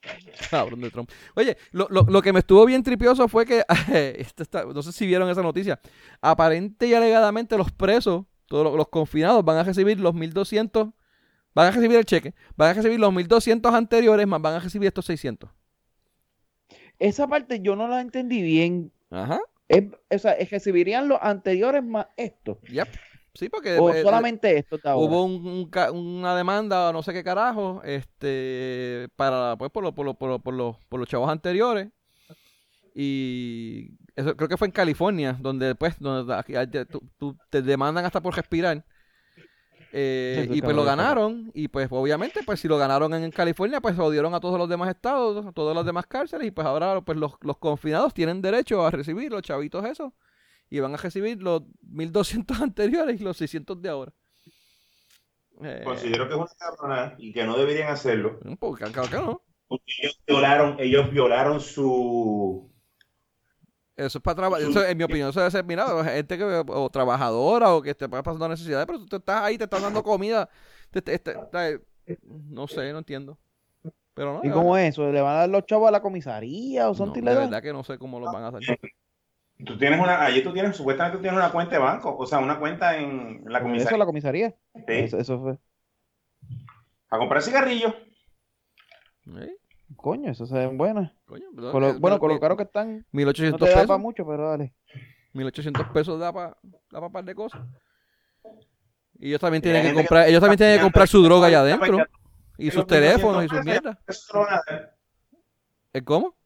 [LAUGHS] Cabrón de Trump. Oye, lo, lo, lo, que me estuvo bien tripioso fue que, [LAUGHS] no sé si vieron esa noticia, aparente y alegadamente los presos, todos los, confinados, van a recibir los 1200, van a recibir el cheque, van a recibir los 1200 anteriores, más van a recibir estos 600. Esa parte yo no la entendí bien. Ajá. O sea, recibirían los anteriores más esto. Yep. Sí, porque o eh, solamente esto hubo una demanda no sé qué carajo, este, para pues por, por, por, por, los, por los chavos anteriores y eso creo que fue en California donde pues donde tú, te demandan hasta por respirar eh, y pues lo ganaron y pues obviamente pues si lo ganaron en California pues odiaron a todos los demás estados a todas las demás cárceles y pues ahora pues los, los confinados tienen derecho a recibir los chavitos esos y van a recibir los 1200 [LAUGHS] anteriores y los 600 de ahora. Eh, Considero que es una cabrona y que no deberían hacerlo. Porque, no. Porque ellos violaron, ellos violaron su. Eso es para trabajar. En mi opinión, eso debe ser, mira, gente que, o trabajadora o que esté pasando necesidades, pero tú estás ahí, te estás dando comida. no sé, no entiendo. Pero no, ¿Y cómo es eso? ¿Le van a dar los chavos a la comisaría o son no, De verdad que no sé cómo los van a hacer. Tú tienes una, allí tú tienes, supuestamente tú tienes una cuenta de banco, o sea, una cuenta en la comisaría. Eso la comisaría. Sí. Eso, fue. A comprar cigarrillos. Coño, eso se ven buenas. Coño, bueno, con lo caro que están. 1800 no te da para mucho, pero dale. 1800 pesos da para da pa par de cosas. Y ellos también tienen que comprar, ellos también tienen que comprar su droga allá adentro. Y sus teléfonos y sus mierdas. ¿El cómo?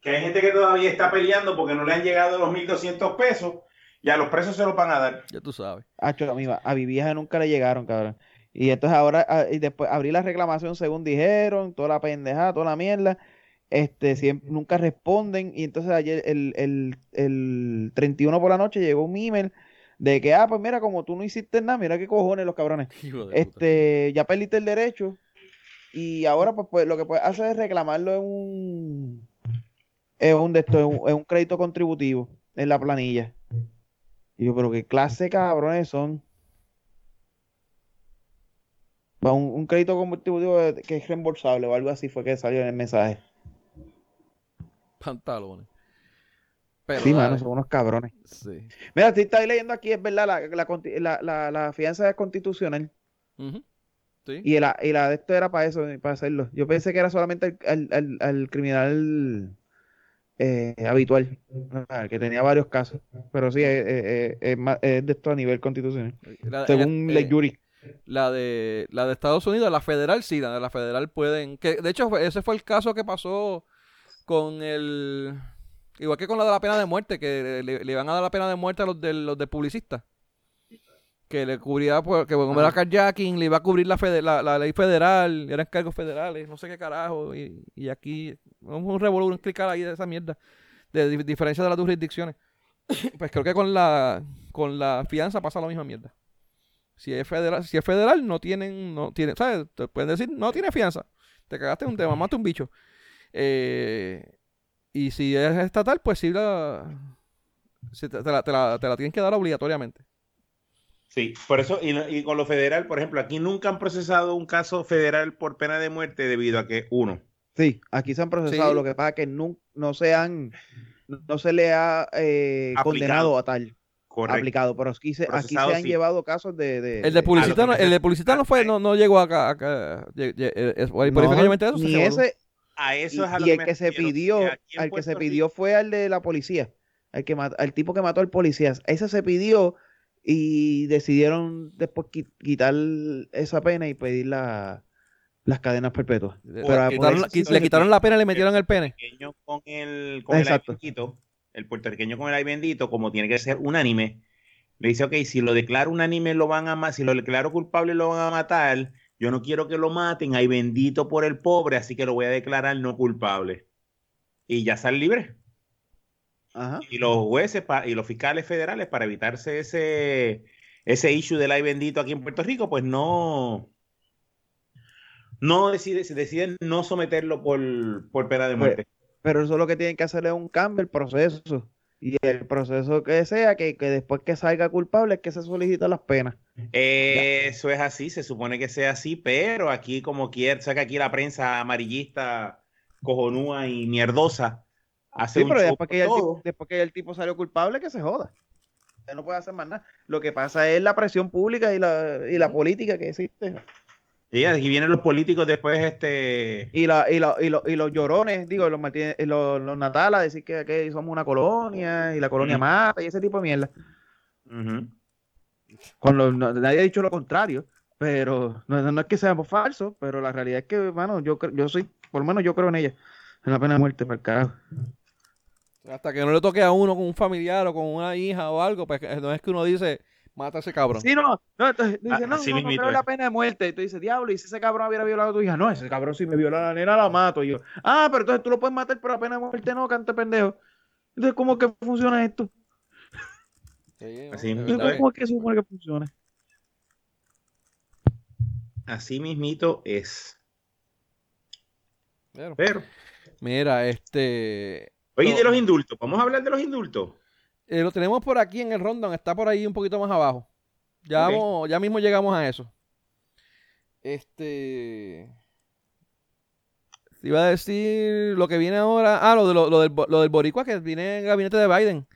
que hay gente que todavía está peleando porque no le han llegado los 1.200 pesos y a los presos se los van a dar. Ya tú sabes. a mi vieja nunca le llegaron, cabrón. Y entonces ahora, ah, y después abrí la reclamación según dijeron, toda la pendejada, toda la mierda. Este, siempre, nunca responden. Y entonces ayer, el, el, el 31 por la noche, llegó un email de que, ah, pues mira, como tú no hiciste nada, mira qué cojones los cabrones. [LAUGHS] Este, ya perdiste el derecho. Y ahora, pues, pues lo que puedes hacer es reclamarlo en un es un, de esto, es un, crédito contributivo en la planilla. Y yo, pero qué clase de cabrones son. Un, un crédito contributivo que es reembolsable o algo así fue que salió en el mensaje. Pantalones. sí, mano, son unos cabrones. Sí. Mira, si estáis leyendo aquí, es verdad, la, la, la, fianza es constitucional. sí. y, la, y la de esto era para eso, para hacerlo. Yo pensé que era solamente al criminal eh, habitual, que tenía varios casos, pero sí, es, de esto a nivel constitucional, según la jury. La de, la de Estados Unidos, la federal sí, la de la federal pueden, que de hecho ese fue el caso que pasó con el, igual que con la de la pena de muerte, que le, le iban a dar la pena de muerte a los de, los de publicistas que le cubría, pues, que como era carjacking, le iba a cubrir la, la, ley federal, eran cargos federales, no sé qué carajo, y, y aquí un revolver, un clicar ahí de esa mierda, de diferencia de las jurisdicciones. pues creo que con la con la fianza pasa la misma mierda. Si es federal, si es federal, no tienen, no tiene, ¿sabes? Te pueden decir, no tiene fianza. Te cagaste un tema, mamaste un bicho. Eh, y si es estatal, pues sí la, te, la, te, la, te la tienen que dar obligatoriamente. Sí, por eso, y, con lo federal, por ejemplo, aquí nunca han procesado un caso federal por pena de muerte debido a que, uno. Sí, aquí se han procesado, lo que pasa es que no, no se han, no se le ha eh, condenado a tal. Aplicado, pero aquí se, aquí se han llevado casos de, El de publicista, no, el de publicista no fue, no, no llegó acá, acá por no, eso ni ese, a eso es a y, el que, se pidió, al que se pidió fue al de la policía, al que al tipo que mató al policía. Ese se pidió y decidieron después quitar esa pena y pedir las cadenas perpetuas. le quitaron la pena y le metieron el pene. Con el, con el bendito, el puertorriqueño con el ay bendito, como tiene que ser unánime, le dice, ok, si lo declaro unánime lo van a si lo declaro culpable lo van a matar, yo no quiero que lo maten, ay bendito por el pobre, así que lo voy a declarar no culpable. Y ya sale libre. Y los jueces y los fiscales federales, para evitarse ese, ese issue del ay bendito aquí en Puerto Rico, pues no, no decide, deciden no someterlo por, por pena de pues, muerte. Pero, eso lo que tienen que hacer es un cambio el proceso. Y el proceso que sea, que, después que salga culpable es que se solicita las penas. eso es así, se supone que sea así, pero aquí como quiera, o que aquí la prensa amarillista, cojonúa y mierdosa hace sí, pero después que, tipo, después que el tipo salió culpable, que se joda no puede hacer más nada. Lo que pasa es la presión pública y la, y la política que existe. Y aquí vienen los políticos después, este... Y, la, y, y, los llorones, digo, los, Martínez, los, los Natala, decir que, que, somos una colonia y la colonia mata y ese tipo de mierda. Con nadie ha dicho lo contrario, pero no, es que seamos falsos, pero la realidad es que, bueno, yo, yo soy, por lo menos yo creo en ella. En la pena de muerte, para el carajo. Hasta que no le toque a uno con un familiar o con una hija o algo, pues no es que uno dice, mata a ese cabrón. Sí, no, no, entonces, dice, no, no, no, no la pena de muerte. Y tú dices, diablo, y si ese cabrón hubiera violado a tu hija, no, ese cabrón si me viola a la nena la mato. Y yo, ah, pero entonces tú lo puedes matar por la pena de muerte, no, cante pendejo. Entonces, ¿cómo que funciona esto? Así ¿Cómo es que supone que funciona? Así mismito es. pero. Mira, este Oye, de los indultos, vamos a hablar de los indultos. Eh, lo tenemos por aquí en el rondón, está por ahí un poquito más abajo. Ya, ya mismo llegamos a eso. Este. Iba a decir lo que viene ahora. Ah, lo, de, lo, del, lo del Boricua que viene en el gabinete de Biden.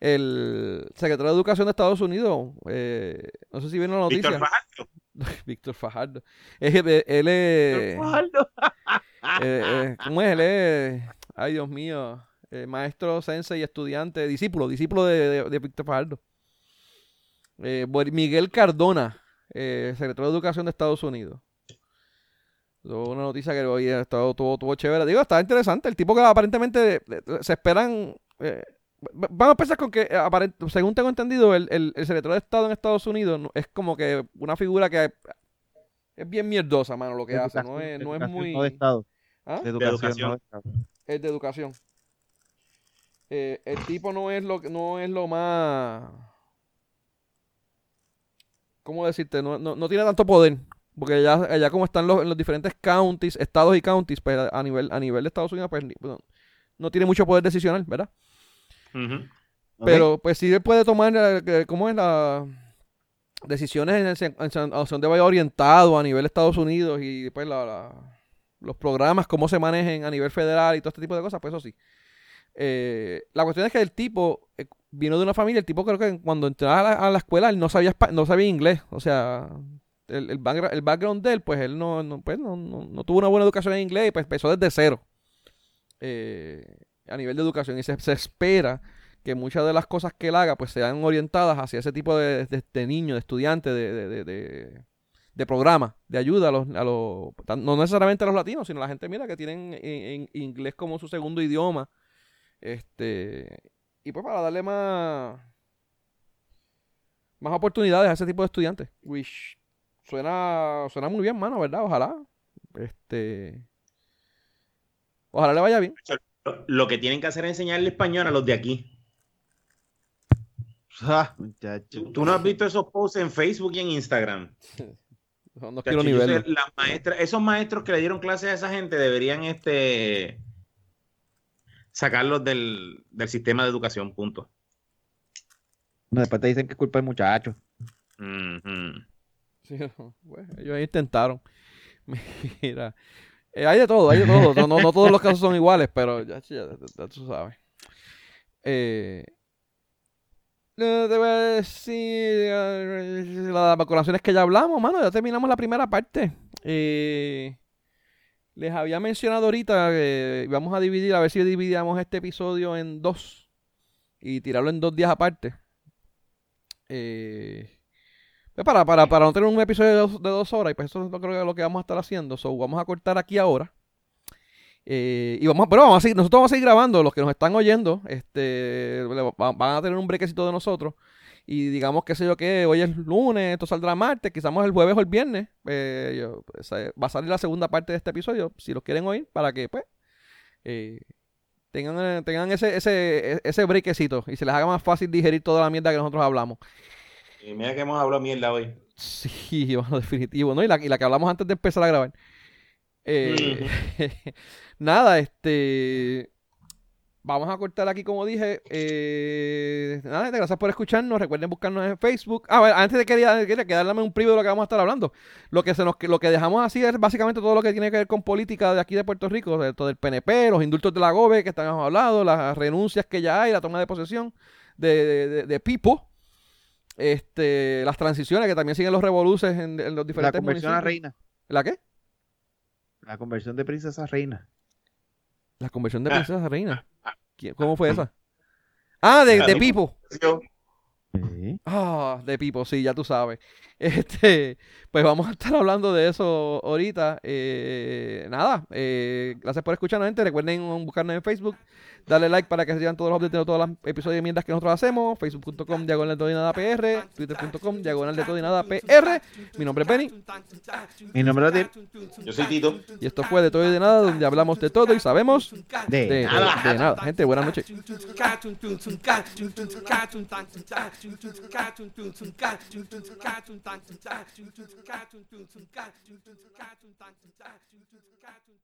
El secretario de Educación de Estados Unidos. Eh, no sé si viene la noticia. [LAUGHS] Víctor Fajardo. Víctor Fajardo. él es. Fajardo. Eh, ¿Cómo es? Él es. Ay, Dios mío. Eh, maestro, sensei, estudiante, discípulo, discípulo de, de, Víctor Fajardo. Eh, Miguel Cardona, eh, secretario de Educación de Estados Unidos. Una noticia que hoy todo, todo, chévere. Digo, está interesante. El tipo que aparentemente se esperan. vamos a pensar con que, según tengo entendido, el, el, secretario de Estado en Estados Unidos es como que una figura que es bien mierdosa, mano, lo que hace. No es, no es muy. de Estado. ¿Ah? De educación. Es de educación. Eh, el tipo no es lo no es lo más ¿cómo decirte? No, no, tiene tanto poder. Porque allá, allá como están los, en los diferentes counties, estados y counties, pues a nivel, a nivel de Estados Unidos, pues no, tiene mucho poder decisional, ¿verdad? Pero pues sí puede tomar, eh, ¿cómo es la decisiones en, en, donde vaya orientado a nivel de Estados Unidos y pues la los programas, cómo se manejen a nivel federal y todo este tipo de cosas, pues eso sí. Eh, la cuestión es que el tipo eh, vino de una familia, el tipo creo que cuando entraba a la, escuela él no sabía, no sabía inglés, o sea, el, el, background, de él, pues él no, pues, no, tuvo una buena educación en inglés y pues empezó desde cero eh, a nivel de educación y se, espera que muchas de las cosas que él haga pues sean orientadas hacia ese tipo de, de, niño, de estudiante, de de programa de ayuda a los, a los, no necesariamente a los latinos, sino a la gente, mira, que tienen en, inglés como su segundo idioma. Este, y pues para darle más, más oportunidades a ese tipo de estudiantes. Which suena, suena muy bien, mano, ¿verdad? Ojalá. Este, ojalá le vaya bien. Lo que tienen que hacer es enseñarle español a los de aquí. Ah, Tú no has visto esos posts en Facebook y en Instagram. [LAUGHS] No quiero nivel. esos maestros que le dieron clases a esa gente deberían este sacarlos del, sistema de educación, punto. No, después te dicen que es culpa del muchacho. ellos intentaron. [LAUGHS] Mira, eh, hay de todo, hay de todo. No, todos los casos son iguales, pero ya, ya, ya tú sabes. Eh, no te voy a decir las vacunaciones que ya hablamos, mano. Ya terminamos la primera parte. Eh, les había mencionado ahorita que vamos a dividir, a ver si dividíamos este episodio en dos y tirarlo en dos días aparte. Eh, pues para, para, para no tener un episodio de dos, de dos horas, y pues eso es creo que lo que vamos a estar haciendo. So, vamos a cortar aquí ahora. Eh, y vamos, pero vamos a seguir, nosotros vamos a seguir grabando, los que nos están oyendo, este, van a tener un brequecito de nosotros. Y digamos, qué sé yo, que hoy es lunes, esto saldrá martes, quizás el jueves o el viernes. Eh, pues, eh, va a salir la segunda parte de este episodio, si lo quieren oír, para que pues tengan, tengan ese, ese, ese brequecito y se les haga más fácil digerir toda la mierda que nosotros hablamos. Y mira que hemos hablado mierda hoy. Sí, [LAUGHS] bueno, definitivo, ¿no? Y la, y la que hablamos antes de empezar a grabar. Eh, [LAUGHS] nada, este. Vamos a cortar aquí, como dije. Eh, nada, gracias por escucharnos. Recuerden buscarnos en Facebook. Ah, bueno, antes de quería, quería, darme un privio de lo que vamos a estar hablando. Lo que se nos, lo que dejamos así es básicamente todo lo que tiene que ver con política de aquí de Puerto Rico, todo el PNP, los indultos de la GOBE que estamos hablando, las renuncias que ya hay, la toma de posesión de, de, Pipo. Este, las transiciones que también siguen los revoluces en, los diferentes La conversión a reina. ¿La qué? La conversión de princesa a reina. La conversión de ah. princesa a reina. ¿Cómo fue esa? Ah, de, de Pipo. Ah, de Pipo, sí, ya tú sabes. Este, pues vamos a estar hablando de eso ahorita. Eh, nada, eh, gracias por escucharnos, gente. Recuerden buscarnos en Facebook, darle like para que se todos los updates de todos los episodios de mierdas que nosotros hacemos. Facebook.com, diagonal de todo y nada PR. Twitter.com, diagonal de todo y nada PR. Mi nombre es Benny. Mi nombre es Adil. Yo soy Tito. Y esto fue de todo y de nada, donde hablamos de todo y sabemos de, nada. de nada. Gente, buenas noches. cartoon, cartoon, cartoon, cartoon, cartoon, cartoon, cartoon, cartoon, cartoon, cartoon, cartoon,